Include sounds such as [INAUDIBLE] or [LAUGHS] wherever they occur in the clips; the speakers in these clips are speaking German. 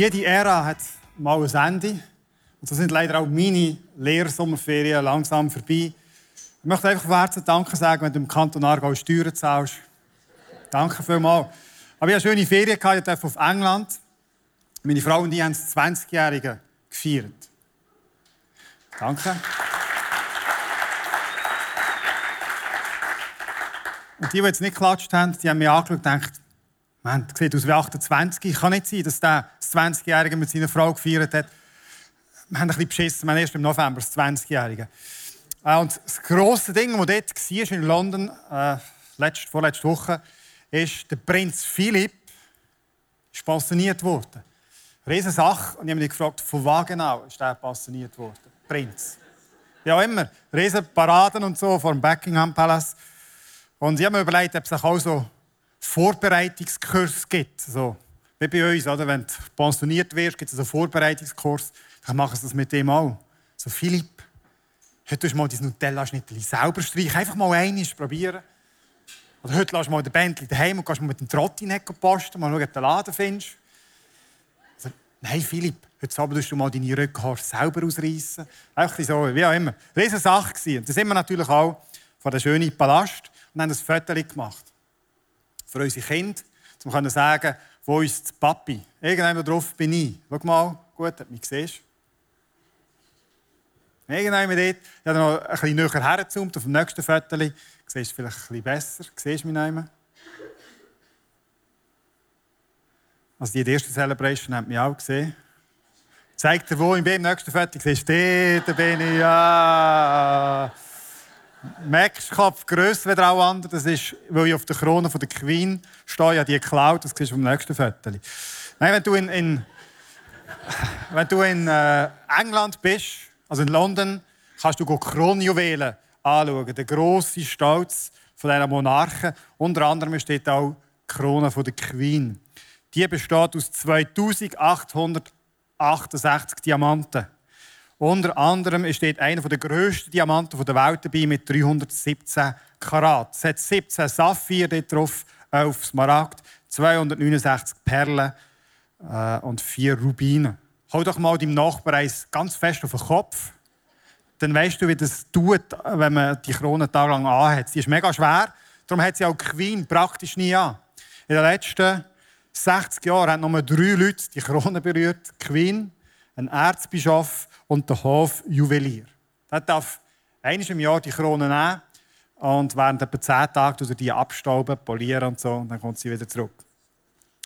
Jede Ära hat mal ein Ende. Und so sind leider auch meine Lehrsommerferien langsam vorbei. Ich möchte einfach Herzen Danke sagen, wenn du im Kanton Aargau Steuern zahlst. Danke vielmals. Aber ich hatte schöne Ferien, ich durfte auf England. Meine Frau und ich haben das 20-Jährige gefeiert. Danke. Und die, die jetzt nicht geklatscht haben, die haben mich angeschaut und gedacht, man sieht aus wie 28. Kann nicht sein, dass der das 20-Jährige mit seiner Frau gefeiert hat. Wir haben ein bisschen beschissen. Wir haben erst im November das 20-Jährige. Äh, und das grosse Ding, das dort war in London, äh, letzte, vorletzte Woche, ist, der Prinz Philipp ist passioniert worden. Riesen Sache. Und ich habe mich gefragt, von was genau ist er passioniert worden? Prinz. Ja, immer. Riesen Paraden und so vor dem Buckingham Palace. Und ich habe mir überlegt, ob es auch so Vorbereitungskurs gibt. So, wie bei uns, oder? wenn du pensioniert wirst, gibt es einen Vorbereitungskurs. Dann machen sie das mit dem auch. So, Philipp, heute du mal dein Nutella-Schnittchen selber streichen. Einfach mal einmal probieren. Oder heute lass mal den Bändchen daheim und gehst mal mit dem Trottinett posten, mal schauen, ob du den Laden findest. Also, nein, Philipp, heute Abend du mal deine Rückenhaare selber ausreißen. Einfach so, wie auch immer. Das war eine da sind wir natürlich auch vor dem schönen Palast und haben ein Foto gemacht für unsere Kinder, um zu sagen, wo ist Papi? Irgendwann drauf bin ich. Schau mal, gut, dass du mich siehst. Irgendwann dort, ich habe noch ein bisschen näher hergezoomt auf dem nächsten Foto. Du siehst vielleicht ein bisschen besser. Du mich nicht die erste Celebration hat mich auch gesehen. Zeigt dir, wo im nächsten Foto. Du siehst, dort bin ich. Ja. Merkst, Kopf grösser als alle anderen. Das ist, weil ich auf der Krone von der Queen stehe. Ja, die geklaut. Das siehst du vom nächsten Viertel. Nein, wenn du in, in wenn du in äh, England bist, also in London, kannst du Kronjuwelen anschauen. Der grosse Stolz von dieser Monarchen. Unter anderem steht auch die Krone von der Queen. Die besteht aus 2868 Diamanten. Unter anderem steht einer der grössten Diamanten der Welt dabei mit 317 Karat. Es hat 17 Saphir drauf, 11 Smaragd, 269 Perlen äh, und 4 Rubine. Hau doch mal deinem Nachbarn ganz fest auf den Kopf. Dann weißt du, wie das tut, wenn man die Krone tagelang anhat. Sie ist mega schwer, darum hat sie auch Queen praktisch nie an. In den letzten 60 Jahren haben nur drei Leute die Krone berührt. Die Queen, ein Erzbischof und der Hofjuwelier. Der darf einmal im Jahr die Krone nehmen und während etwa zehn Tagen die abstauben, polieren und so, und dann kommt sie wieder zurück.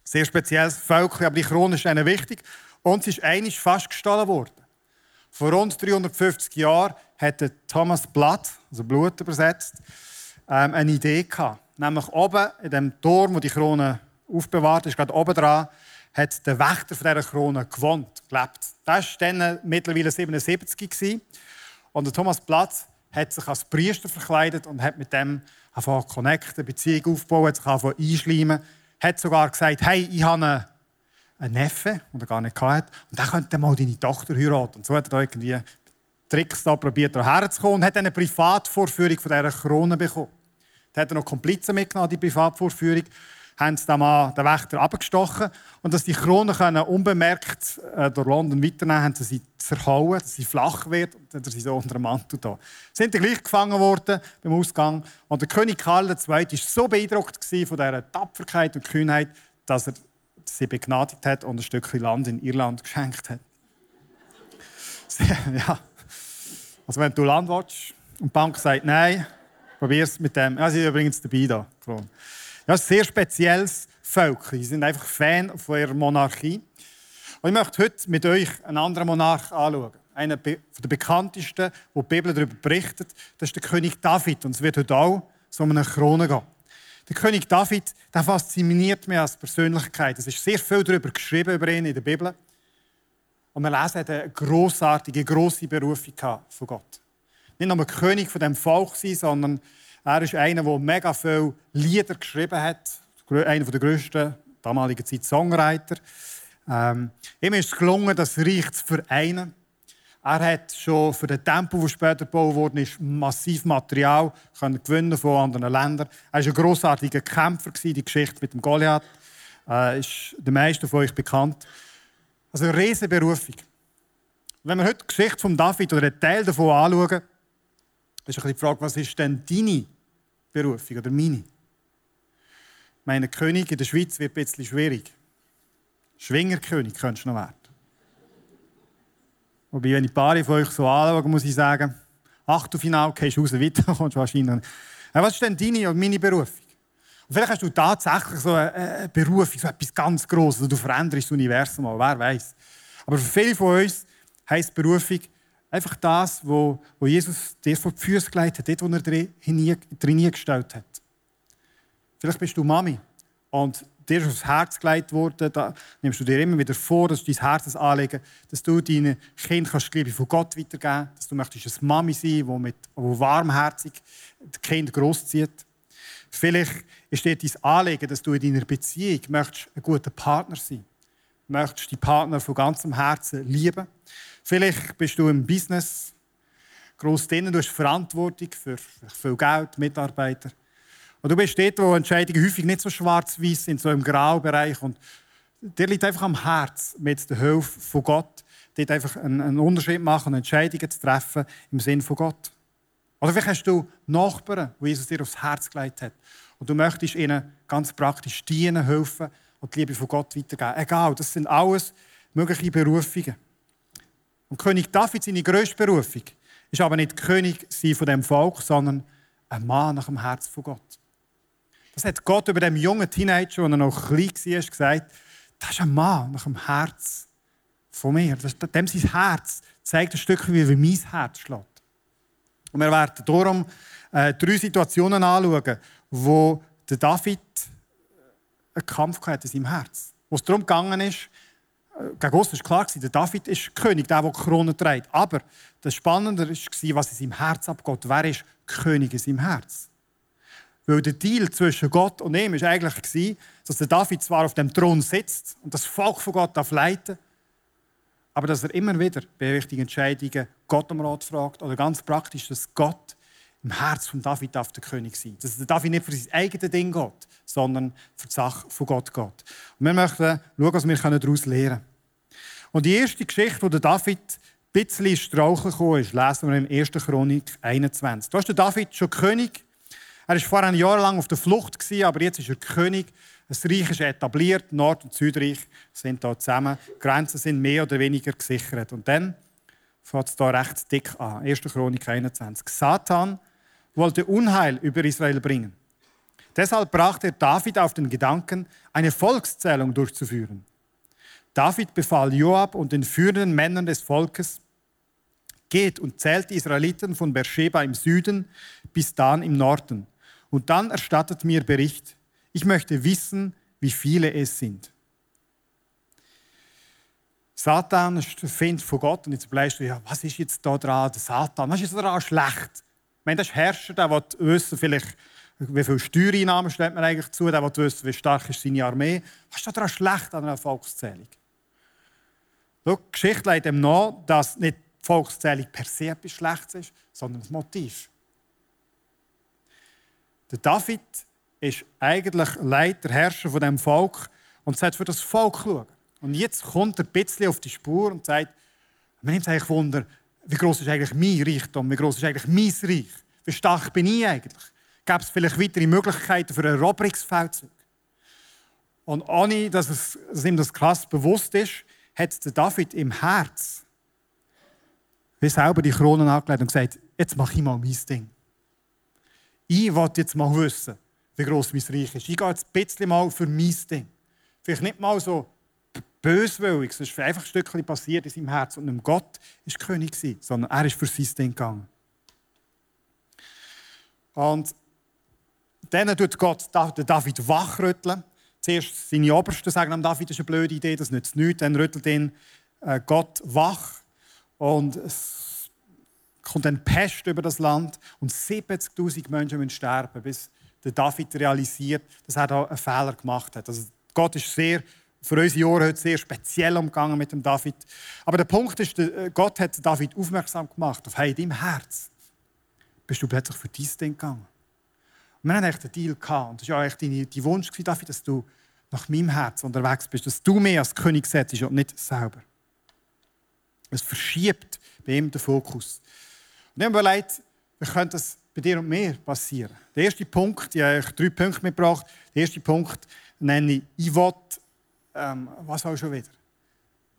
Sehr spezielles Völkchen, aber die Krone ist ihnen wichtig und sie ist einmal fast gestohlen worden. Vor rund 350 Jahren hatte Thomas Blatt, also Blut übersetzt, ähm, eine Idee gehabt. Nämlich oben in dem Turm, wo die Krone aufbewahrt ist, gerade oben dran, hat der Wächter von dieser Krone gewohnt, gelebt. Der war dann mittlerweile 77 und Thomas Platz hat sich als Priester verkleidet und hat mit dem angefangen zu connecten, Beziehung aufbauen, hat sich angefangen einschleimen. Hat sogar gesagt, hey, ich habe einen Neffe, den er gar nicht hatte, und der könnte mal deine Tochter heiraten. Und so hat er da irgendwie Tricks da probiert, herzukommen und hat eine Privatvorführung von dieser Krone bekommen. Da hat er noch Komplizen mitgenommen, die Privatvorführung haben sie den Mann, den Wächter abgestochen. Und dass die Krone können unbemerkt äh, durch London weiternehmen haben sie sie zerhauen, dass sie flach wird und dann sie so unter dem Mantel da. Sie sind dann gleich gefangen worden beim Ausgang. Und der König Karl II. war so beeindruckt von dieser Tapferkeit und Kühnheit, dass er sie begnadigt hat und ein Stückchen Land in Irland geschenkt hat. [LAUGHS] ja. Also wenn du Land willst, Und die Bank sagt, nein, probier es mit dem. Ja, sie sind übrigens dabei da. Ja, ein sehr spezielles Volk. Sie sind einfach Fan von ihrer Monarchie. Und ich möchte heute mit euch einen anderen Monarch anschauen. Einer der bekanntesten, wo die Bibel darüber berichtet, das ist der König David. Und es wird heute auch so um eine Krone gehen. Der König David, der fasziniert mich als Persönlichkeit. Es ist sehr viel darüber geschrieben über ihn in der Bibel. Und wir lesen, er hat eine grossartige, grosse Berufung von Gott. Nicht nur König von dem Volk sein, sondern er ist einer, der mega viele Lieder geschrieben hat. Einer der grössten damaligen Zeit Songwriter. Ähm, ihm ist es gelungen, das Reich zu vereinen. Er hat schon für den Tempel, der später gebaut wurde, massiv Material gewinnen von anderen Ländern. Er war ein grossartiger Kämpfer, die Geschichte mit dem Goliath äh, ist den meisten von euch bekannt. Also eine riesige Berufung. Wenn wir heute die Geschichte von David oder einen Teil davon anschauen, ist die Frage, was ist denn deine Berufung oder meine? Meine König in der Schweiz wird ein bisschen schwierig. Schwingerkönig könntest du noch werden. Wobei, wenn ich ein paar von euch so anschaue, muss ich sagen, Achtelfinale gehst du raus, weiter [LAUGHS] kommst wahrscheinlich. Was ist denn deine und meine Berufung? Und vielleicht hast du tatsächlich so eine Berufung, so etwas ganz Grosses, du veränderst das Universum, wer weiß. Aber für viele von uns heisst Berufung einfach das, wo, wo Jesus dir vor die Füße gelegt hat, dort, wo er drin gestellt hat. Vielleicht bist du Mami und dir ist aufs Herz gelegt worden, da nimmst du dir immer wieder vor, dass du dein Herz anlegen, dass du deinen Kind kannst die Liebe von Gott weitergeben dass du möchtest eine Mami sein, die, die warmherzig das Kind grosszieht. Vielleicht ist dir dein Anliegen, dass du in deiner Beziehung möchtest ein guter Partner sein möchtest die Partner von ganzem Herzen lieben. Vielleicht bist du im Business gross drin, du hast Verantwortung für viel Geld, Mitarbeiter. Und du bist dort, wo Entscheidungen häufig nicht so schwarz-weiß sind, so im Graubereich. Und dir liegt einfach am Herz, mit der Hilfe von Gott, dort einfach einen, Unterschied machen und Entscheidungen zu treffen im Sinn von Gott. Oder vielleicht hast du Nachbarn, die Jesus dir aufs Herz gelegt hat. Und du möchtest ihnen ganz praktisch dienen, helfen und die Liebe von Gott weitergeben. Egal, das sind alles mögliche Berufungen. Und König David, seine grösste Berufung, ist aber nicht König von dem Volk, sondern ein Mann nach dem Herz von Gott. Das hat Gott über dem jungen Teenager, als er noch klein war, gesagt, das ist ein Mann nach dem Herz von mir. Das, dem sein Herz zeigt ein Stück wie, mein Herz schlägt. Und wir werden darum äh, drei Situationen anschauen, wo David einen Kampf hatte in seinem Herz. Wo es darum gegangen ist, gegen uns war klar, der David ist König, der, der die Krone trägt. Aber das Spannende war, was in seinem Herz abgeht. Wer ist König in seinem Herz? Weil der Deal zwischen Gott und ihm war eigentlich, dass der David zwar auf dem Thron sitzt und das Volk von Gott darf leiten aber dass er immer wieder bei wichtigen Entscheidungen Gott um Rat fragt oder ganz praktisch, dass Gott im Herz von David darf der König sein. Dass der David nicht für sein eigenes Ding geht, sondern für die Sache von Gott geht. Und wir möchten schauen, was wir daraus lernen können. Und die erste Geschichte, der David ein bisschen straucheln gekommen ist, lesen wir im 1. Chronik 21. Da ist der David schon König er war vorher ein Jahr lang auf der Flucht, aber jetzt ist er König. Das Reich ist etabliert, Nord- und Südreich sind hier zusammen. Die Grenzen sind mehr oder weniger gesichert. Und dann fängt es hier recht dick an. 1. Chronik 21. Satan wollte Unheil über Israel bringen. Deshalb brachte er David auf den Gedanken, eine Volkszählung durchzuführen. David befahl Joab und den führenden Männern des Volkes, geht und zählt die Israeliten von Beersheba im Süden bis Dan im Norden und dann erstattet mir Bericht. Ich möchte wissen, wie viele es sind. Satan Feind von Gott. Und jetzt bleibst du, ja, was ist jetzt da dran, der Satan? Was ist jetzt daran schlecht? Meine, das ist Herrscher, der will wissen, vielleicht, wie viele Steuereinnahmen stellt man eigentlich zu, der will wissen, wie stark ist seine Armee. Was ist da daran schlecht an einer Volkszählung? die Geschichte legt ihm nach, dass nicht die Volkszählung per se etwas Schlechtes ist, sondern das Motiv. Der David ist eigentlich Leiter, Herrscher von dem Volk und sagt für das Volk schauen. Und jetzt kommt er ein bisschen auf die Spur und sagt, man nimmt sich Wunder, wie groß ist eigentlich mein Reichtum, wie groß ist eigentlich mein Reich, wie stark bin ich eigentlich? Gäbe es vielleicht weitere Möglichkeiten für einen Eroberungsfeldzug? Und ohne, dass, es, dass ihm das krass bewusst ist, hat der David im Herz wie selber die Kronen angelegt und gesagt, jetzt mache ich mal mein Ding. Ich will jetzt mal wissen, wie gross mein Reich ist. Ich gehe jetzt ein bisschen mal für mein Ding. Vielleicht nicht mal so böswillig, es ist einfach ein Stückchen passiert in seinem Herz. Und nicht Gott war König, sondern er ist für sein Ding gegangen. Und dann tut Gott David wachrütteln. Zuerst seine Obersten sagen David, das ist eine blöde Idee, das nützt nichts. Dann rüttelt ihn äh, Gott wach. Und es kommt dann Pest über das Land. Und 70.000 Menschen müssen sterben, bis der David realisiert, dass er da einen Fehler gemacht hat. Also Gott ist sehr, für unsere Ohren heute sehr speziell umgegangen mit dem David. Aber der Punkt ist, äh, Gott hat David aufmerksam gemacht auf deinem Herz bist du plötzlich für dein Ding gegangen. Und wir hatten echt einen Deal. Gehabt. Und das war ja echt dein, Wunsch, David, dass du nach meinem Herz unterwegs bist, dass du mehr als König setzt und nicht selber. Es verschiebt bei ihm den Fokus. Und ich habe überlegt, wie könnte das bei dir und mir passieren? Der erste Punkt, ich habe euch drei Punkte mitgebracht. Der erste Punkt nenne ich, ich will, ähm, was auch schon wieder.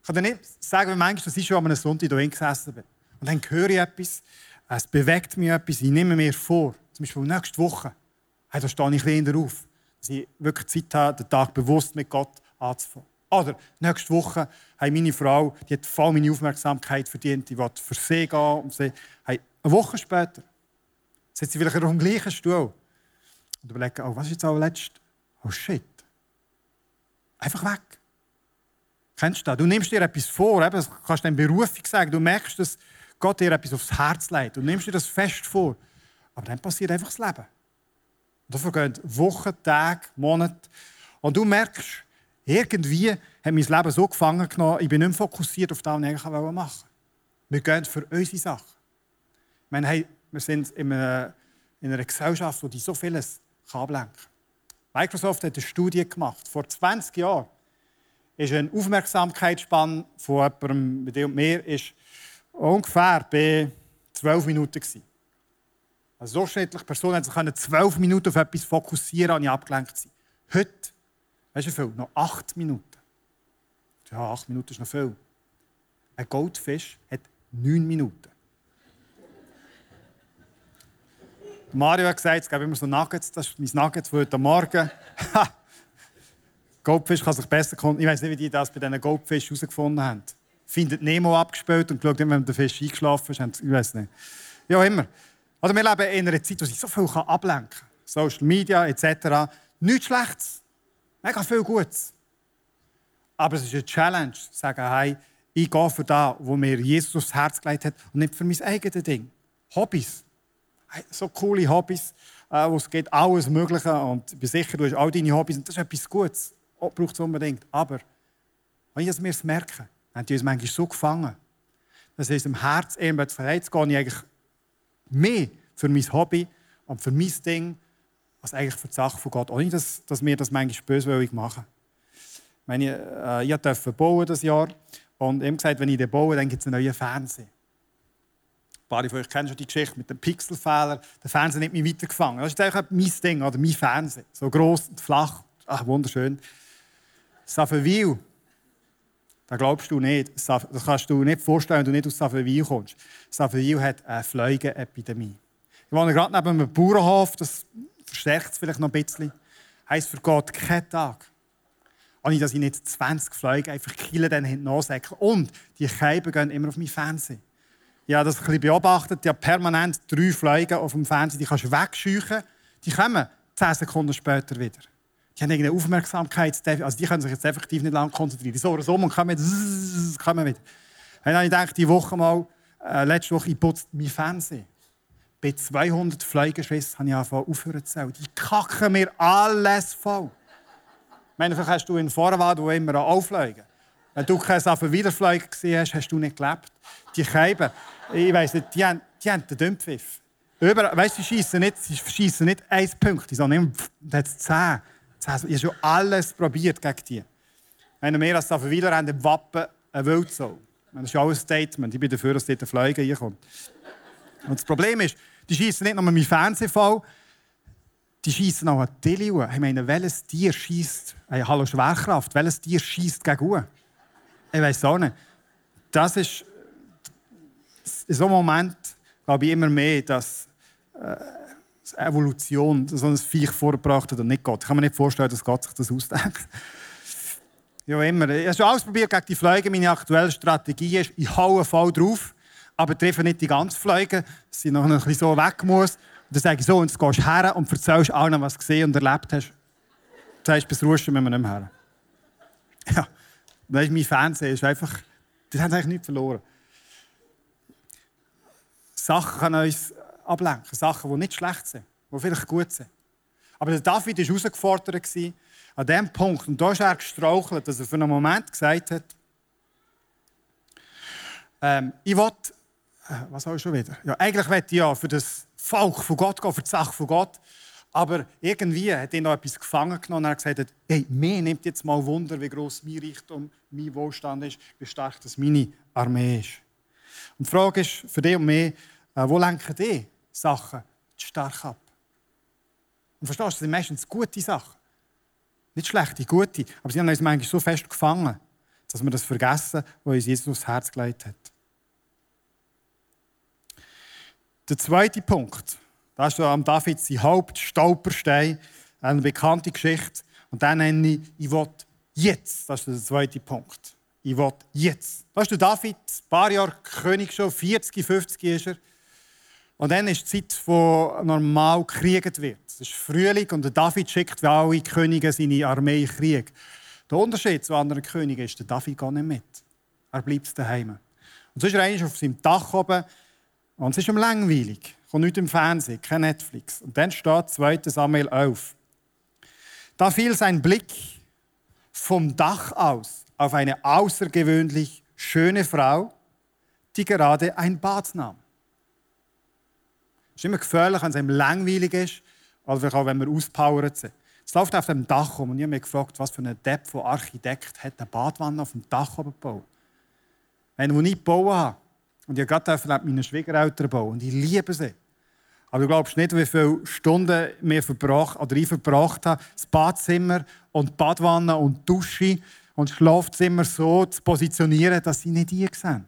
Ich kann dir nicht sagen, wie manchmal das ist, schon am Sonntag hier gesessen bin. Und dann höre ich etwas, es bewegt mich etwas, ich nehme mir vor, zum Beispiel nächste Woche, hey, da stehe ich ein auf, dass ich wirklich Zeit habe, den Tag bewusst mit Gott anzufangen. Oder nächste Woche hey, meine Frau, die hat voll meine Aufmerksamkeit verdient, die will für sie gehen. Und sie, hey, eine Woche später sitzt sie vielleicht auf dem gleichen Stuhl und überlegt, oh, was ist jetzt auch letzt? Oh shit. Einfach weg. Kennst du das? Du nimmst dir etwas vor, eben, das kannst du deine Berufung sagen, du merkst, dass Gott dir etwas aufs Herz legt und nimmst dir das fest vor. Aber dann passiert einfach das Leben. Und da vergehen Wochen, Tage, Monate. Und du merkst, irgendwie hat mein Leben so gefangen genommen, ich bin nicht mehr fokussiert auf das, was ich eigentlich machen wollte. Wir gehen für unsere Sachen. Ich meine, hey, wir sind in einer, in einer Gesellschaft, die so vieles ablenken kann. Microsoft hat eine Studie gemacht. Vor 20 Jahren ist eine Aufmerksamkeitsspanne von jemandem, bei dir und mir, ist ungefähr bei 12 Minuten. Gewesen. Eine durchschnittliche Person hat sich 12 Minuten auf etwas fokussieren und nicht abgelenkt sein. Heute, weißt du viel? Noch 8 Minuten. Ja, 8 Minuten ist noch viel. Ein Goldfisch hat 9 Minuten. Mario hat gesagt, es gab immer so Nuggets, das ist mein Nuggets von heute Morgen. Goldfisch kann sich besser konnten. Ich weiß nicht, wie die das bei diesen Goldfisch herausgefunden haben findet Nemo abgespielt und geschaut, wenn der Fisch eingeschlafen ist. Ich weiß nicht. Ja, immer. Oder wir leben in einer Zeit, wo sich so viel ablenken kann. Social Media etc. Nichts Schlechtes. Mega viel Gutes. Aber es ist eine Challenge, zu sagen, hey, ich gehe für das, wo mir Jesus aufs Herz gelegt hat und nicht für mein eigenes Ding. Hobbys. Hey, so coole Hobbys, äh, wo es geht alles Mögliche und ich bin sicher, du hast all deine Hobbys und das ist etwas Gutes. Oh, braucht es unbedingt. Aber wenn ich es merke, haben die uns manchmal so gefangen, dass in unserem Herz irgendwann jetzt gehe ich eigentlich mehr für mein Hobby und für mein Ding, als eigentlich für die Sache von Gott. Ohne dass, dass wir das manchmal böswillig machen. Ich, meine, äh, ich durfte bauen das Jahr und ihm gesagt, wenn ich den baue, dann gibt es einen neuen Fernseher. Paar von euch kennen schon die Geschichte mit dem Pixelfehler. Der Fernseher hat mich weitergefangen. Das ist eigentlich mein Ding, oder mein Fernseher. So groß und flach. Ach, wunderschön. Saffenwil das glaubst du nicht. Das kannst du nicht vorstellen, wenn du nicht aus Saffenwil kommst. Saffenwil hat eine Fleugenepidemie. Ich wohne gerade neben einem Bauernhof, das verstärkt es vielleicht noch ein bisschen. Heißt für Gott kein Tag. Und dass ich nicht 20 Fleugen einfach killen, dann hinten ansäckeln. Und die Scheiben gehen immer auf mein Fernsehen. Ich habe das ein bisschen beobachtet. Ich habe permanent drei Fleugen auf dem Fernsehen, die kannst du wegscheuchen. Die kommen 10 Sekunden später wieder. Die haben irgendeine Aufmerksamkeit, also die können sich jetzt effektiv nicht lange konzentrieren. So oder so und kommen, zzz, kommen wieder. Dann habe ich gedacht, die Woche mal, äh, letzte Woche, ich putze mein Fernsehen. Bei 200 Fliegenschwissen habe ich angefangen aufhören zu zählen. Die kacken mir alles voll. Ich meine, vielleicht hast du in Vorwald, wo immer auflegen. Wenn du keine Sachen Wiederfliegen gesehen hast, hast du nicht gelebt. Die Scheiben, ich weiss nicht, die haben, die haben den Dümpfiff. weißt du, sie schießen nicht, sie schießen nicht ein Punkt, sondern hat es zehn. Ich habe schon alles probiert gegen die. Wenn wir als Safawiler haben im Wappen ein Wildsau. Das ist auch ein Statement. Ich bin dafür, dass dort ein Fleuge reinkommt. Und das Problem ist, die schießen nicht nur meinen Fernseher voll, die schießen auch an die Ich meine, welches Tier schießt, hey, hallo Schwerkraft, welches Tier schießt gegen Uhr? Ich weiß auch nicht. Das ist in so einem Moment glaube ich immer mehr, dass äh, Evolution so ein Viech vorgebracht hat und nicht Gott. Ich kann mir nicht vorstellen, dass Gott sich das ausdenkt. [LAUGHS] ja, immer. Ich habe schon ausprobiert gegen die Fliegen. Meine aktuelle Strategie ist, ich haue voll drauf, aber treffe nicht die ganze Fliege, dass sie noch ein bisschen so weg muss. Und dann sage ich so, und jetzt gehst du her und erzählst allen, was du gesehen und erlebt hast. Du sagst, bis Ruschen müssen wir nicht mehr her. [LAUGHS] Ja, das ist mein Fernsehen. Ist einfach, das haben eigentlich nichts verloren. Sachen können uns ablenken. Sachen, die nicht schlecht sind, die vielleicht gut sind. Aber der David war herausgefordert an diesem Punkt. Und da ist er gestrauchelt, dass er für einen Moment gesagt hat, ähm, ich will, äh, was soll ich schon wieder? Ja, eigentlich will ich ja für das Volk von Gott gehen, für die Sache von Gott. Aber irgendwie hat ihn noch etwas gefangen genommen und er gesagt, hey, mir nimmt jetzt mal Wunder, wie groß mein Reichtum, mein Wohlstand ist, wie stark das meine Armee ist. Und die Frage ist für dich und mich, wo lenken die Sachen stark ab? Und verstehst du, das sind meistens gute Sachen. Nicht schlechte, gute. Aber sie haben uns manchmal so fest gefangen, dass wir das vergessen, was uns Jesus aufs Herz gelegt hat. Der zweite Punkt, da ist am David sein Hauptstolperstein, eine bekannte Geschichte. Und dann nenne ich, ich will jetzt. Das ist der zweite Punkt. Ich will jetzt. Da ist der David, ein paar Jahre König schon, 40, 50 ist er. Und dann ist die Zeit, wo normal gekriegt wird. Es ist Frühling und der David schickt wie alle Könige seine Armee in Krieg. Der Unterschied zu anderen Königen ist, der David geht nicht mit. Er bleibt daheim. Und so ist er eigentlich auf seinem Dach oben und es ist ihm langweilig. Kommt nicht im Fernsehen, kein Netflix. Und dann steht 2. Samuel auf. Da fiel sein Blick vom Dach aus auf eine außergewöhnlich schöne Frau, die gerade ein Bad nahm. Es ist immer gefährlich, wenn es einem langweilig ist, oder auch, wenn wir auspowert sind. Es läuft auf dem Dach um und ich habe mich gefragt, was für ein Depp von Architekt hat eine Badwanne auf dem Dach gebaut. Wenn ich nicht gebaut habe, und ich habe gerade meine Schwiegereltern bauen und ich liebe sie. Aber du glaubst nicht, wie viele Stunden wir verbracht, oder ich verbracht habe, das Badzimmer und die Badwanne und die Dusche und das Schlafzimmer so zu positionieren, dass sie nicht die sehen.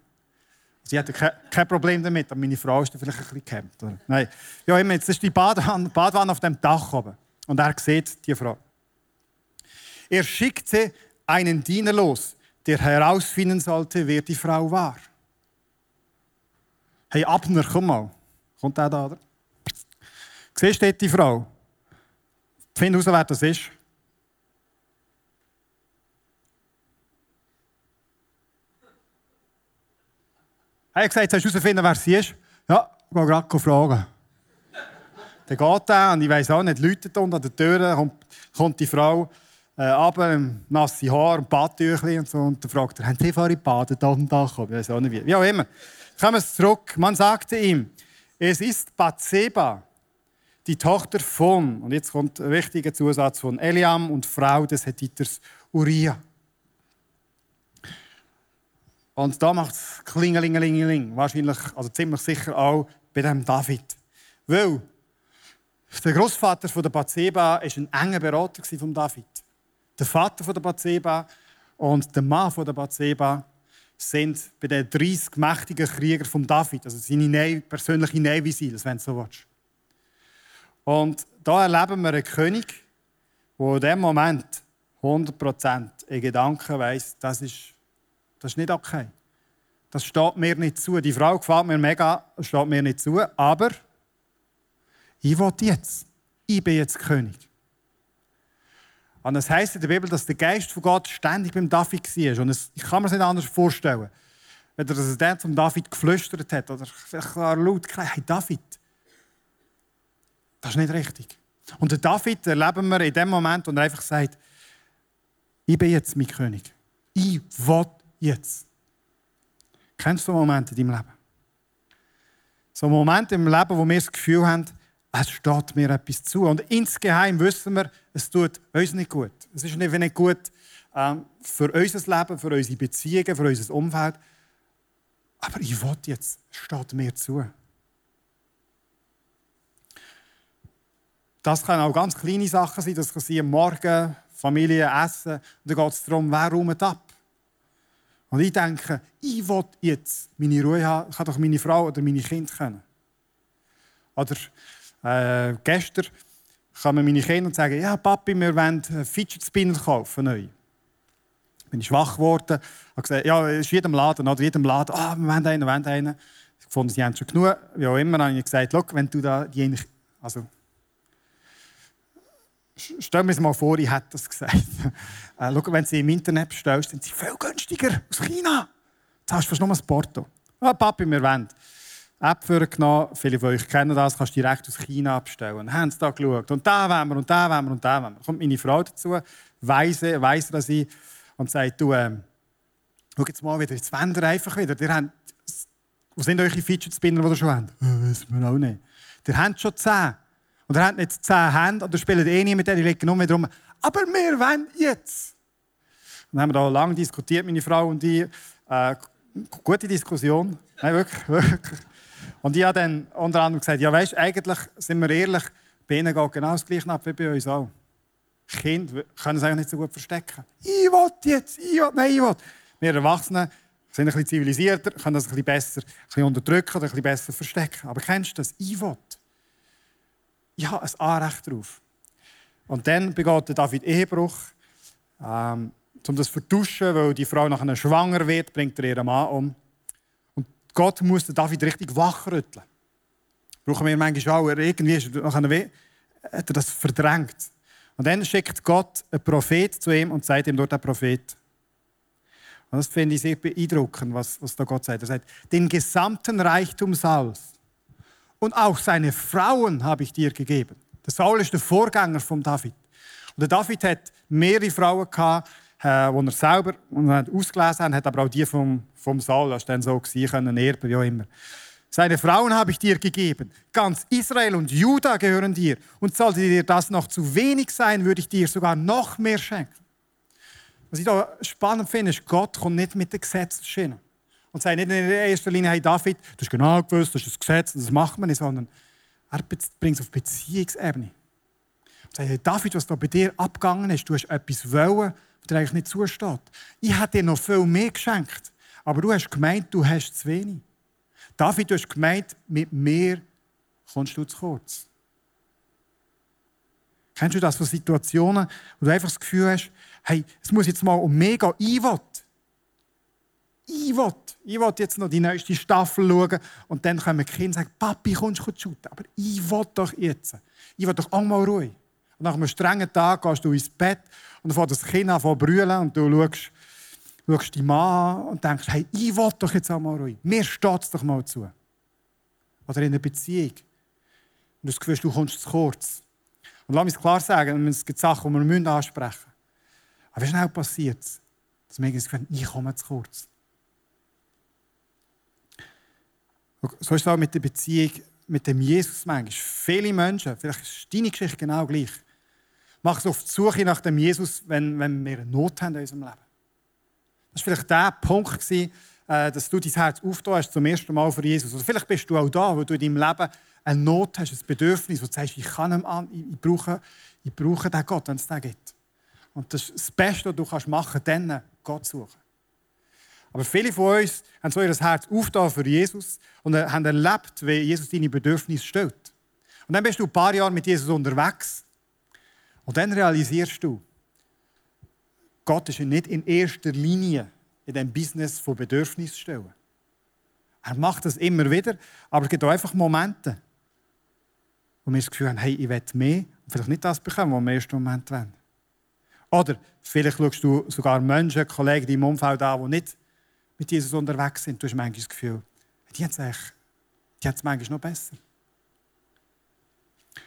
Sie hatte kein Problem damit, aber meine Frau ist da vielleicht ein bisschen gehemmt. Oder? Nein. Ja, immer, jetzt ist die Badwanne, Badwanne auf dem Dach oben. Und er sieht die Frau. Er schickte einen Diener los, der herausfinden sollte, wer die Frau war. Hey, Abner, komm mal. Kommt der da, oder? Siehst du die Frau? Find heraus, wer das ist. Er hat gesagt, sollst du herausfinden, wer sie ist? Ja, ich gehe gerade fragen. [LAUGHS] Dann geht er und ich weiss auch nicht, läutet an der Tür, kommt, kommt die Frau äh, runter, im nasse Haar, ein Badtüchli und so. Und dann fragt er, haben Sie vorhin gebadet da am Dach? Ich weiß auch nicht wie. Wie auch immer. Kommen wir zurück. Man sagte ihm, es ist Bathseba, die Tochter von, und jetzt kommt ein wichtiger Zusatz von Eliam und Frau des Hethiters Uriah. Und da macht es Klingelingelingeling. Wahrscheinlich, also ziemlich sicher auch bei dem David. Weil der Großvater von der Bathseba war ein enger Berater von David. Der Vater von der Bathseba und der Mann von der Bathseba sind bei den 30 mächtigen Kriegern von David, also seine persönliche Navy Seals, wenn du so willst. Und da erleben wir einen König, der in dem Moment 100% in Gedanken weiss, das ist das ist nicht okay. Das steht mir nicht zu. Die Frau gefällt mir mega, das steht mir nicht zu. Aber ich will jetzt. Ich bin jetzt König. Und das heisst in der Bibel, dass der Geist von Gott ständig beim David war. Und ich kann mir das nicht anders vorstellen. Wenn er das dann zum David geflüstert hat oder vielleicht laut gesagt hey David, das ist nicht richtig. Und der David erleben wir in dem Moment, und er einfach sagt, ich bin jetzt mein König. Ich will jetzt. Kennst du Momente in deinem Leben? So Momente im Leben, wo wir das Gefühl haben, es steht mir etwas zu. Und insgeheim wissen wir, es tut uns nicht gut. Es ist nicht gut ähm, für unser Leben, für unsere Beziehungen, für unser Umfeld. Aber ich will jetzt, es steht mir zu. Das können auch ganz kleine Sachen sein. Das kann sein, Morgen, Familie essen. Und dann geht es darum, wer räumt ab. Und ich denke, ich will jetzt meine Ruhe haben, ich kann doch meine Frau oder meine Kinder kennen. Oder äh, gestern kommen meine Kinder und sagen, ja Papi, wir wollen einen Fidget Spinner kaufen, neu. Bin schwach geworden, habe gesagt, ja, ist jedem Laden, oder jedem Laden, ah, wir wollen einen, wir wollen einen. Ich fand, sie haben schon genug, wie auch immer, habe ich gesagt, wenn du da die also Stell mir mal vor, ich hätte das gesagt. [LAUGHS] Äh, schau, wenn sie im Internet bestellst, sind sie viel günstiger aus China. Jetzt hast du fast nur ein Porto. Ah, Papi, wir wollen. App genommen, viele von euch kennen das, kannst du direkt aus China bestellen. Dann haben sie da geschaut. Und da wollen wir, und da wollen wir, und da wollen wir. kommt meine Frau dazu, weise, weise dass ich, und sagt, du, ähm, schau jetzt mal wieder, jetzt wendet einfach wieder. Die haben, wo sind eure Fidget Spinner, die ihr schon habt? Äh, wissen wir auch nicht. Die haben schon zehn. Und er hat nicht zehn Hände und er spielt eh nicht mit denen, die liegen nur wieder rum. Aber wir wollen jetzt. Dann haben wir da lange diskutiert, meine Frau und ich. Äh, gute Diskussion. Nein, wirklich, [LAUGHS] wirklich. Und ich habe dann unter anderem gesagt, ja weißt, eigentlich sind wir ehrlich, bei ihnen geht genau das gleiche ab wie bei uns auch. Kinder können es eigentlich nicht so gut verstecken. Ich will jetzt, ich will, nein, ich will. Wir Erwachsenen sind ein bisschen zivilisierter, können das ein bisschen besser ein bisschen unterdrücken oder ein bisschen besser verstecken. Aber kennst du das? Ich will ich habe ein Anrecht darauf. Und dann begeht David Ehebruch, ähm, um das zu vertuschen, weil die Frau nachher schwanger wird, bringt er ihren Mann um. Und Gott muss David richtig wachrütteln. Brauchen wir manchmal auch, irgendwie ist er nachher, hat er das verdrängt. Und dann schickt Gott einen Prophet zu ihm und sagt ihm dort der Prophet. Und das finde ich sehr beeindruckend, was, was da Gott sagt. Er sagt, den gesamten Reichtum Sauls und auch seine Frauen habe ich dir gegeben. Der Saul ist der Vorgänger von David. Und der David hat mehrere Frauen gehabt, äh, die er selber ausgelesen hat, hat aber auch die vom, vom Saul, das dann so gewesen, können erben, wie auch immer. Seine Frauen habe ich dir gegeben. Ganz Israel und Juda gehören dir. Und sollte dir das noch zu wenig sein, würde ich dir sogar noch mehr schenken. Was ich da spannend finde, ist, Gott kommt nicht mit den Gesetzesschienen und sagt nicht in erster Linie, hey David, du hast genau gewusst, das ist das Gesetz, das macht man nicht, sondern er bringt es auf Beziehungsebene. Und sagt, hey David, was da bei dir abgegangen ist, du hast etwas wollen, was dir eigentlich nicht zusteht. Ich hätte dir noch viel mehr geschenkt, aber du hast gemeint, du hast zu wenig. David, du hast gemeint, mit mir kommst du zu kurz. Kennst du das von Situationen, wo du einfach das Gefühl hast, hey, es muss jetzt mal um mega einwollen ich will, ich will jetzt noch die neueste Staffel schauen. Und dann kommen die Kinder und sagen, Papi, kommst du shooten? Aber ich will doch jetzt. Ich will doch auch mal ruhig. Und nach einem strengen Tag gehst du ins Bett und dann das Kind an zu brüllen und du schaust, schaust die Mann an und denkst, hey, ich will doch jetzt auch mal ruhig. Mir steht es doch mal zu. Oder in einer Beziehung. Und das Gefühl, du kommst zu kurz. Und lass mich klar sagen, es gibt Sachen, die wir ansprechen müssen. Aber schnell passiert es, dass wir das Gefühl ich komme zu kurz. So ist es auch mit der Beziehung mit dem Jesus manchmal. Viele Menschen, vielleicht ist deine Geschichte genau gleich, machen es auf die Suche nach dem Jesus, wenn, wenn wir eine Not haben in unserem Leben. Das war vielleicht der Punkt, gewesen, äh, dass du dein Herz aufgetan zum ersten Mal für Jesus. Oder vielleicht bist du auch da, wo du in deinem Leben eine Not hast, ein Bedürfnis, wo du sagst, ich kann ihn an, ich brauche, ich brauche den Gott, wenn es den gibt. Und das, das Beste, was du machen kannst, dann Gott suchen. Aber viele von uns haben so ihr Herz aufgetan für Jesus und haben erlebt, wie Jesus deine Bedürfnisse stellt. Und dann bist du ein paar Jahre mit Jesus unterwegs und dann realisierst du, Gott ist nicht in erster Linie in dem Business von Bedürfnissen stellen. Er macht das immer wieder, aber es gibt auch einfach Momente, wo wir das Gefühl haben, hey, ich will mehr und vielleicht nicht das bekommen, was wir im ersten Moment wollen. Oder vielleicht schaust du sogar Menschen, Kollegen in deinem Umfeld an, die nicht mit Jesus unterwegs sind, du hast manchmal das Gefühl, die haben es manchmal noch besser.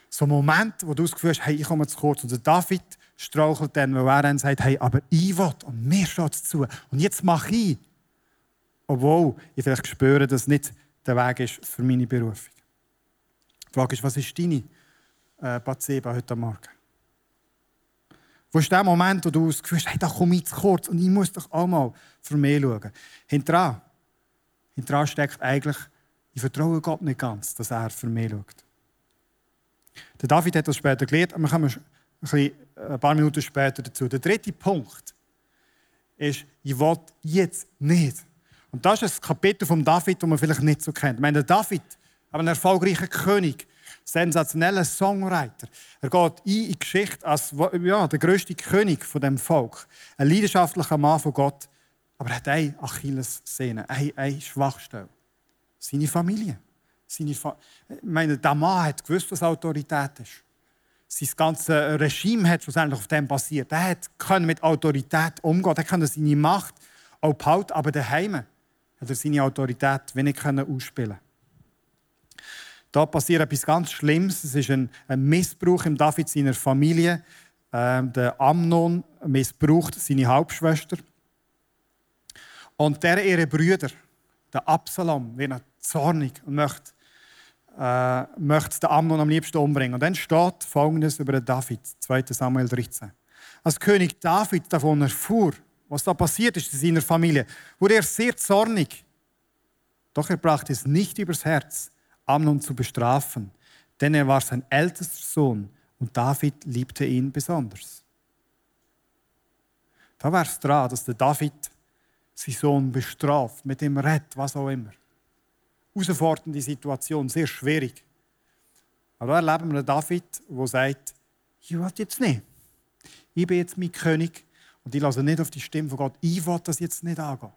So ein Moment, wo du das Gefühl hast, hey, ich komme zu kurz. Und der David strauchelt dann, weil er dann sagt, hey, aber ich will und mir steht es zu. Und jetzt mache ich. Obwohl ich vielleicht spüre, dass nicht der Weg ist für meine Berufung. Die Frage ist, was ist deine äh, Batseba heute Morgen? Wo ist der Moment, wo du das Gefühl hast, hey, da komme ich zu kurz und ich muss doch mal für mich schauen. Hinterher, hinterher steckt eigentlich, ich vertraue Gott nicht ganz, dass er für mich schaut. Der David hat das später gelernt, aber wir kommen ein, ein paar Minuten später dazu. Der dritte Punkt ist, ich will jetzt nicht. Und das ist ein Kapitel von David, das man vielleicht nicht so kennt. Ich meine, David, aber ein erfolgreicher König, sensationeller Songwriter. Er geht ein in die Geschichte als ja, der größte König von dem Volk. Ein leidenschaftlicher Mann von Gott. Aber er hat eine Achillessehne, eine, eine Schwachstelle. Seine Familie. Seine Fa ich meine, der Mann hat gewusst, was Autorität ist. Sein ganzes Regime hat schlussendlich auf dem basiert. Er konnte mit Autorität umgehen. Er konnte seine Macht auch behalten, aber daheim hat er seine Autorität wenig ausspielen Da passiert etwas ganz Schlimmes. Es ist ein, ein Missbrauch im David seiner Familie. Ähm, der Amnon missbraucht seine Halbschwester. Und der ihre Brüder, der Absalom, wird zornig und möchte, äh, möchte den Amnon am liebsten umbringen. Und dann steht Folgendes über David, 2. Samuel 13. Als König David davon erfuhr, was da passiert ist in seiner Familie, wurde er sehr zornig. Doch er brachte es nicht übers Herz, Amnon zu bestrafen, denn er war sein ältester Sohn und David liebte ihn besonders. Da war es dran, dass der David seinen Sohn bestraft, mit ihm rettet, was auch immer. Herausfordernde Situation, sehr schwierig. Aber da erleben wir einen David, der sagt, ich will jetzt nicht. Ich bin jetzt mein König und ich lasse nicht auf die Stimme von Gott. Ich will das jetzt nicht angehen.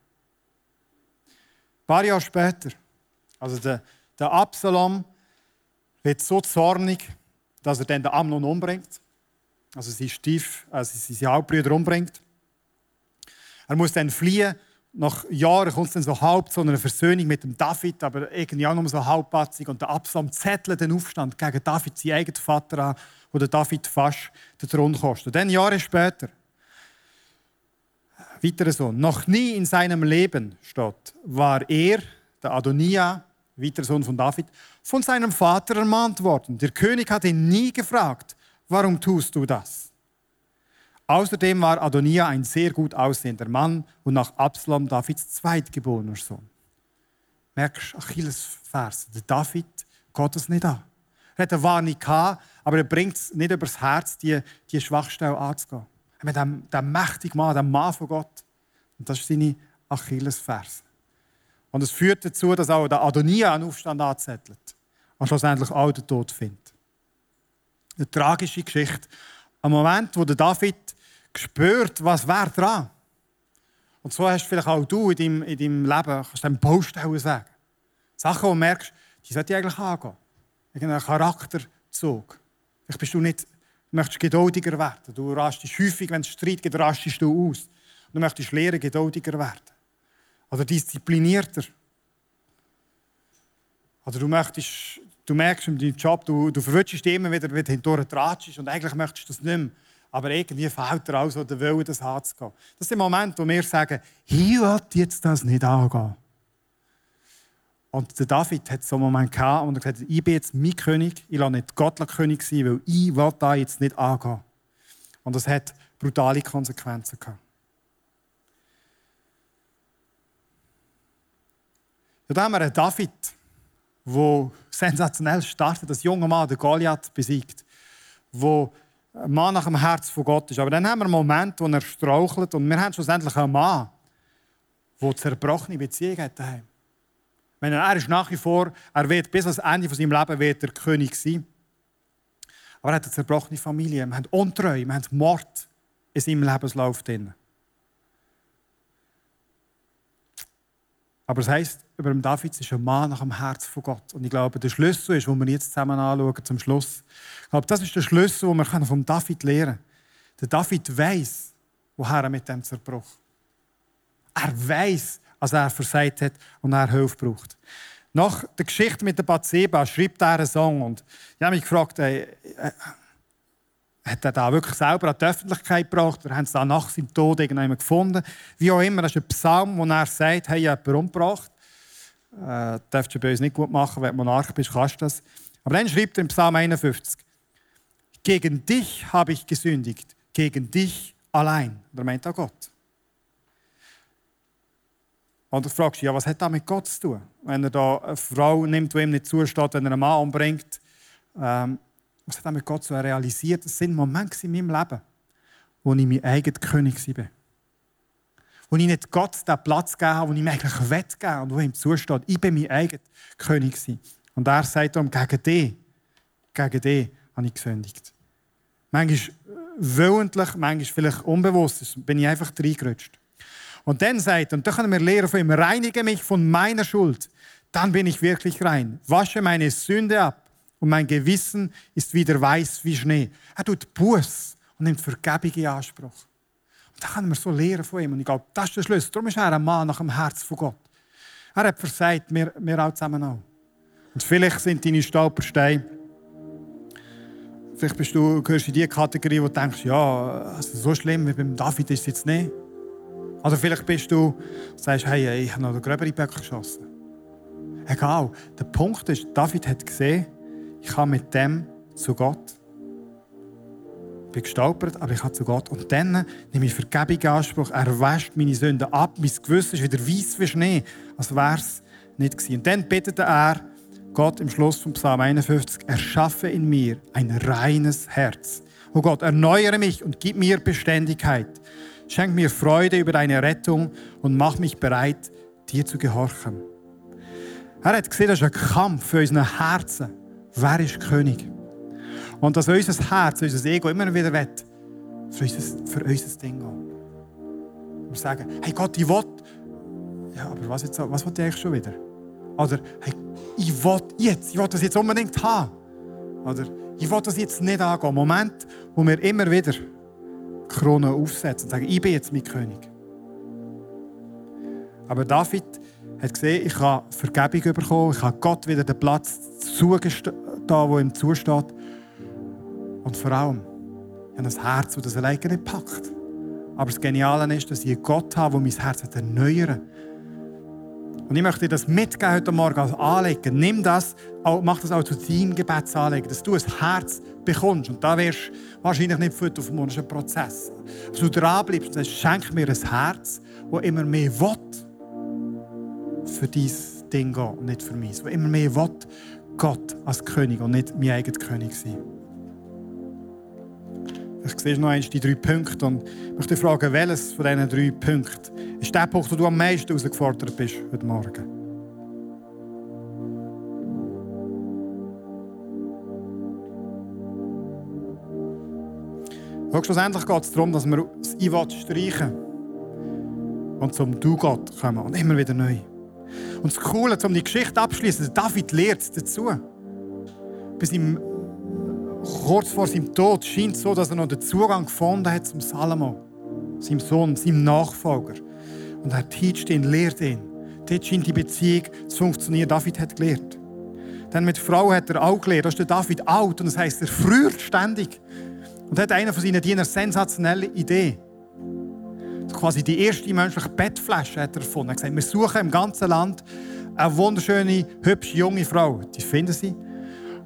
Ein paar Jahre später, also der, der Absalom wird so zornig, dass er dann den Amnon umbringt. Also seinen Stief, also seine Halbbrüder umbringt. Er muss dann fliehen. Nach Jahren kommt es dann so halb zu einer Versöhnung mit dem David, aber irgendwie auch nur so halbpatzig. Und der Absalom zettelt den Aufstand gegen David, seinen eigenen Vater an, wo der David fast den Thron kostet. Und dann Jahre später Weiterer Sohn. Noch nie in seinem Leben, steht, war er, der Adonia, weiterer Sohn von David, von seinem Vater ermahnt worden. Der König hat ihn nie gefragt, warum tust du das? Außerdem war Adonia ein sehr gut aussehender Mann und nach Absalom Davids zweitgeborener Sohn. Merkst Achilles Vers, der David geht es nicht an. Er hat eine Warnung gehabt, aber er bringt es nicht übers Herz, die, die Schwachstelle anzugehen mit dem, dem mächtigen Mann, dem Mann von Gott. Und das ist seine Achillesferse. Und es führt dazu, dass auch der Adonia einen Aufstand anzettelt und schlussendlich auch den Tod findet. Eine tragische Geschichte. Ein Moment, wo der David spürt, was wäre dran. Und so hast vielleicht auch du in deinem, in deinem Leben, kannst du Baustellen sagen. Sachen, wo du merkst, die sollte eigentlich angehen. Irgendein Charakterzug. Vielleicht bist du nicht möchtest geduldiger werden. Du rastest häufig, wenn es Streit gibt, rastest du aus. Du möchtest lernen, geduldiger werden. Oder disziplinierter. Oder du möchtest, du merkst in deinem Job, du, du verwünschst immer wieder, wie du hindurch und eigentlich möchtest du das nicht mehr. Aber irgendwie fehlt dir auch so der Wille, das anzugehen. Das ist der Moment, wo wir sagen, ich will jetzt das nicht angehen. Und der David hat so einen Moment gehabt und er gesagt, ich bin jetzt mein König, ich lasse nicht Gott König sein, weil ich will da jetzt nicht angehen. Und das hat brutale Konsequenzen gehabt. Da haben wir einen David, der sensationell startet, das junge Mann, der Goliath, besiegt, wo ein Mann nach dem Herz von Gott ist. Aber dann haben wir einen Moment, wo er strauchelt und wir haben schlussendlich einen Mann, der zerbrochene Beziehungen hat. Meine, er ist nach wie vor, er wird bis ans Ende von seinem wird der König sein. Aber er hat eine zerbrochene Familie. Wir haben Untreue, wir haben Mord in seinem Lebenslauf drin. Aber es heisst, über dem David ist ein Mann nach dem Herz von Gott. Und ich glaube, der Schlüssel ist, den wir jetzt zusammen anschauen zum Schluss. Ich glaube, das ist der Schlüssel, den wir von David lernen können. Der David weiß, woher er mit dem Zerbruch. Er weiß, als er versagt hat und er Hilfe braucht. Nach der Geschichte mit der Bathseba schreibt er einen Song und ich habe mich gefragt, ey, äh, hat er da wirklich selber an die Öffentlichkeit gebracht oder haben sie da nach seinem Tod irgendjemand gefunden? Wie auch immer, das ist ein Psalm, wo er sagt, hey, ich jemanden umgebracht. Äh, darfst du bei uns nicht gut machen, wenn du Monarch bist, kannst du das. Aber dann schreibt er im Psalm 51, gegen dich habe ich gesündigt, gegen dich allein. Da meint er Gott. Und du fragst ja, was hat das mit Gott zu tun? Wenn er da eine Frau nimmt, die ihm nicht zusteht, wenn er einen Mann umbringt, ähm, was hat das mit Gott? Er realisiert, es sind Momente in meinem Leben, wo ich mein eigener König war. Wo ich nicht Gott den Platz gegeben habe, wo ich ihm eigentlich wettgeben und wo ihm zusteht. Ich bin mein eigener König. Und er sagt ihm, gegen dich gegen dich habe ich gesündigt. Manchmal willentlich, manchmal vielleicht unbewusst, bin ich einfach reingerutscht. Und dann sagt er, und da können wir lernen von ihm, reinige mich von meiner Schuld, dann bin ich wirklich rein. Wasche meine Sünde ab und mein Gewissen ist wieder weiß wie Schnee. Er tut Buß und nimmt Vergebung in Anspruch. Und da können wir so lernen von ihm. Und ich glaube, das ist der Schlüssel. Darum ist er ein Mann nach dem Herz von Gott. Er hat versagt, wir, wir auch zusammen auch. Und vielleicht sind deine Stolpersteine, vielleicht bist du, gehörst in die Kategorie, wo du denkst, ja, also so schlimm wie beim David ist es jetzt nicht. Oder vielleicht bist du, sagst, hey, ich habe noch den gröberen Böck geschossen. Egal. Der Punkt ist, David hat gesehen, ich kann mit dem zu Gott. Ich bin gestolpert, aber ich kann zu Gott. Und dann nehme ich Vergebung in Anspruch. Er wäscht meine Sünden ab. Mein Gewissen ist wieder weiß wie Schnee, als wäre es nicht gewesen. Und dann betete er, Gott im Schluss von Psalm 51, erschaffe in mir ein reines Herz. Oh Gott, erneuere mich und gib mir Beständigkeit. Schenk mir Freude über deine Rettung und mach mich bereit, dir zu gehorchen. Er hat gesehen, das ist ein Kampf für unsere Herzen. Wer ist König? Und dass unser Herz, unser Ego immer wieder will, für unser, für unser Ding gehen. Wir sagen, hey Gott, ich will. Ja, aber was, jetzt, was will ich eigentlich schon wieder? Oder, hey, ich will jetzt, ich will das jetzt unbedingt haben. Oder, ich will das jetzt nicht angehen. Moment, wo wir immer wieder Krone aufsetzen und sagen, ich bin jetzt mein König. Aber David hat gesehen, ich habe Vergebung bekommen, ich habe Gott wieder den Platz zugestanden, wo ihm zusteht. Und vor allem, ich habe ein Herz, das das alleine nicht packt. Aber das Geniale ist, dass ich einen Gott habe, der mein Herz erneuern und ich möchte dir das mitgeben heute Morgen als Anliegen. Nimm das, mach das auch zu deinem Gebetsanliegen, dass du ein Herz bekommst. Und da wirst du wahrscheinlich nicht viel auf dem Prozess. Dass du dranbleibst und sagst, schenk mir ein Herz, das immer mehr will für dein Ding gehen und nicht für mich. Das immer mehr will Gott als König und nicht mein eigener König sein. Ich sehe noch einmal die drei Punkte und möchte fragen, welches von diesen drei Punkten ist der Punkt, wo du am meisten herausgefordert bist heute Morgen? Schlussendlich geht es darum, dass wir das Ich streichen und zum Du Gott kommen und immer wieder neu. Und das Coole, um die Geschichte abzuschließen, David lehrt dazu. Bis ihm kurz vor seinem Tod scheint es so, dass er noch den Zugang gefunden hat zum Salomo, seinem Sohn, seinem Nachfolger. Und er teacht ihn, lehrt ihn. Dort scheint die Beziehung zu funktionieren. David hat gelehrt. Dann mit Frau hat er auch gelehrt. Da ist der David alt und das heisst, er frührt ständig. Und hat einer von seinen Dienern sensationelle Idee. Quasi die erste menschliche Bettflasche hat er erfunden. Er gesagt, wir suchen im ganzen Land eine wunderschöne, hübsche, junge Frau. Die finden sie.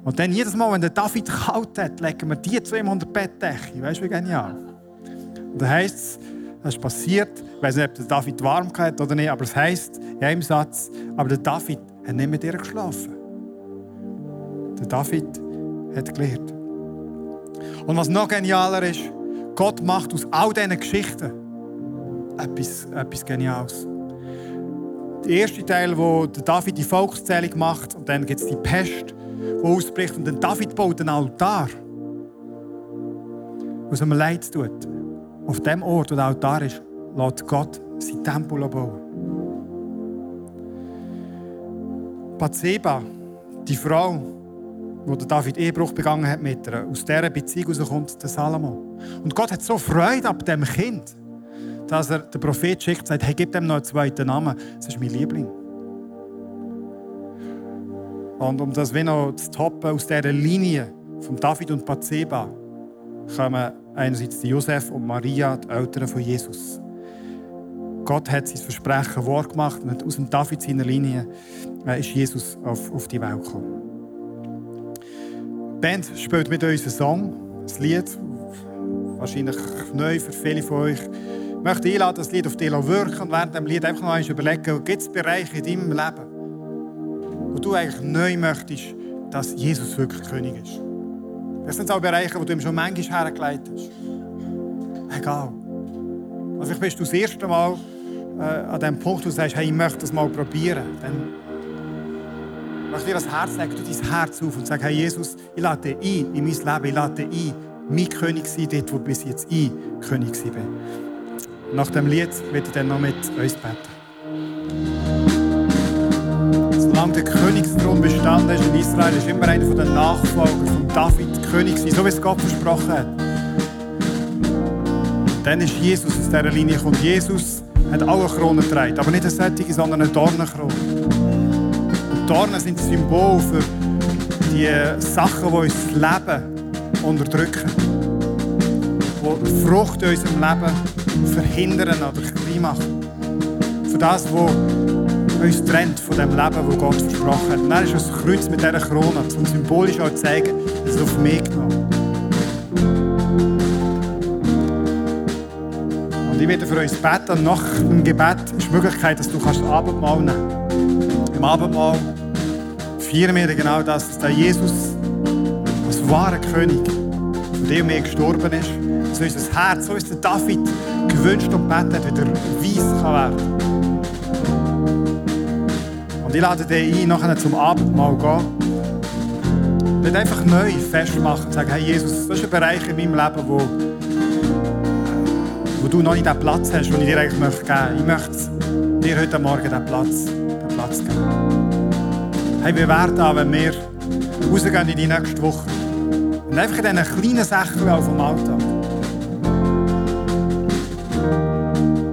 Und dann jedes Mal, wenn der David kalt hat, legen wir die zu ihm unter Bettdecke. Weißt du, wie genial? Und dann heisst es, das ist passiert. Ich weiß nicht, ob der David warm hat oder nicht, aber es heisst in einem Satz, aber der David hat nicht mit ihr geschlafen. Der David hat gelernt. Und was noch genialer ist, Gott macht aus all diesen Geschichten etwas, etwas Geniales. Der erste Teil, wo David die Volkszählung macht, und dann gibt es die Pest, die ausbricht, und dann David baut einen Altar, was ihm leid tut. Auf dem Ort, wo der Altar ist, lässt Gott sein Tempel bauen. Bathseba, die Frau, wo David Ehebruch begangen hat mit ihr, aus dieser Beziehung kommt der Salomo. Und Gott hat so Freude ab dem Kind, dass er den Prophet schickt und sagt, hey, gib dem noch einen zweiten Namen, das ist mein Liebling. Und um das wie noch zu toppen, aus dieser Linie von David und Bathseba kommen einerseits Josef und Maria, die Eltern von Jesus. Gott hat sein Versprechen wahr gemacht und aus dem David seiner Linie äh, ist Jesus auf, auf die Welt gekommen. Die Band spielt mit uns einen Song, ein Lied, wahrscheinlich neu für viele von euch. Ich möchte einladen, das Lied auf dich wirken und während dem Lied einfach noch einmal überlegen, gibt es Bereiche in deinem Leben, wo du eigentlich neu möchtest, dass Jesus wirklich König ist. Das sind auch Bereiche, wo du ihm schon manchmal hergelegt hast. Egal. Also vielleicht bist du das erste Mal äh, an dem Punkt, wo du sagst, hey, ich möchte das mal probieren. Dann Ich möchte dir das Herz legen, du dein Herz auf und sag, hey Jesus, ich lade dich ein in mein Leben, ich lade dich ein, mein König sein, dort, wo bis jetzt ich König war. Nach dem Lied werde ich dann noch mit uns beten. Solange der Königsthron bestanden ist in Israel, ist immer einer der Nachfolger von David König so wie es Gott versprochen hat. Dann ist Jesus aus dieser Linie gekommen. Jesus hat alle Kronen getragen, aber nicht eine sättige, sondern eine Dornenkrone. Und Dornen sind das Symbol für die Sachen, die uns das Leben unterdrücken. Die Frucht in unserem Leben verhindern oder klein machen. Für das, was uns trennt von dem Leben, das Gott versprochen hat. Und dann ist das Kreuz mit dieser Krone, um symbolisch auch zu zeigen, dass es auf mich genommen Und ich werde für uns beten. Und nach dem Gebet ist die Möglichkeit, dass du das Abendmahl nehmen kannst. Im Abendmahl feiern wir genau das, dass der Jesus als wahrer König von dem mir gestorben ist, dass unser Herz, so ist der David gewünscht und betet, wieder weiss kann werden. Und ich lade dich ein, nachher zum Abendmahl gehen. Nicht einfach neu festmachen und sagen, hey Jesus, das ist ein Bereich in meinem Leben, wo wo du noch nicht den Platz hast, den ich dir eigentlich möchte geben möchte. Ich möchte dir heute Morgen den Platz, den Platz geben. Hey, wir werden an, wenn wir rausgehen in die nächste Woche. In diesen kleinen Sachen auf dem Alltag.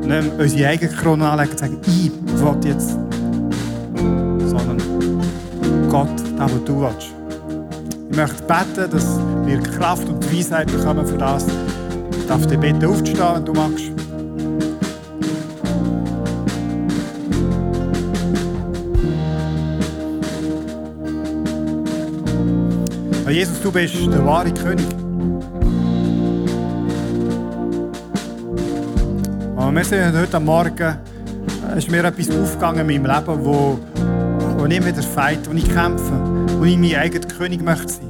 Nicht unsere eigene Krone anlegen und sagen, ich will jetzt. Sondern Gott, das, was du willst. Ich möchte beten, dass wir Kraft und Weisheit bekommen für das, darf dich bitte aufstehen, wenn du magst. Jesus, du bist der wahre König. Und wir sehen heute Morgen, ist mir etwas aufgegangen in meinem Leben, wo, wo ich wieder fight, wo ich kämpfe, wo ich mein eigener König möchte sein.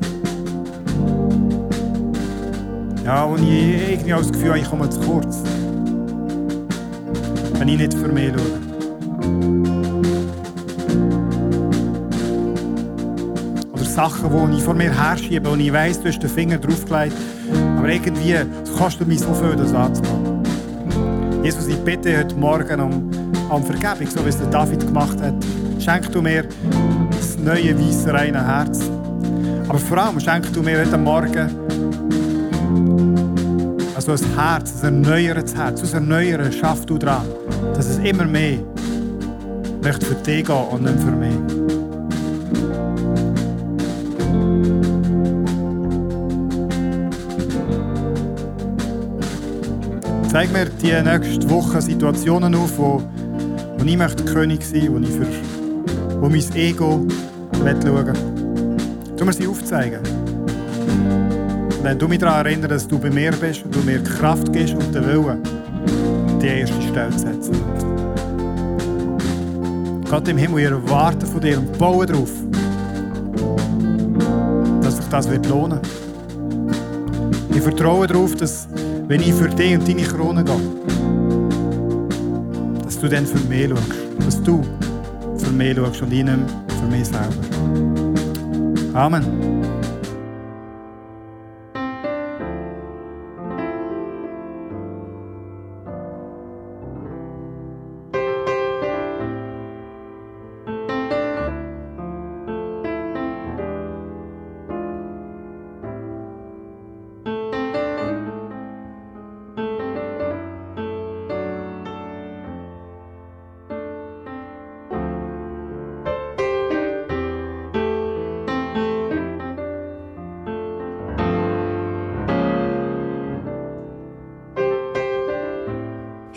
Ja, wo ich irgendwie auch das Gefühl habe, ich komme zu kurz. Wenn ich nicht für mich schaue. Sachen, die ich vor mir herschiebe und ich weiss, du hast den Finger draufgelegt, aber irgendwie du mich so viel, das anzumachen. Jesus, ich bitte heute Morgen um, um Vergebung, so wie es der David gemacht hat. Schenk du mir das neue, weiße, reine Herz. Aber vor allem schenk du mir heute Morgen also ein Herz, ein erneuertes Herz, aus Erneuern schaff du dran, dass es immer mehr möchte für dich gehen und nicht für mich. Zeig mir die nächste Woche Situationen auf, wo, wo ich möchte König sein möchte, wo, ich für, wo mein Ego schauen möchte. Tu mir sie aufzeigen wenn du mich daran erinnerst, dass du bei mir bist und du mir Kraft gibst und den Willen, die erste Stelle zu setzen. Gott im Himmel, ich erwarte von dir und baue darauf, dass sich das wird lohnen Ich vertraue darauf, dass, wenn ich für dich und deine Krone gehe, dass du dann für mich schaust. Dass du für mich schaust und ich nicht für mich selber. Amen.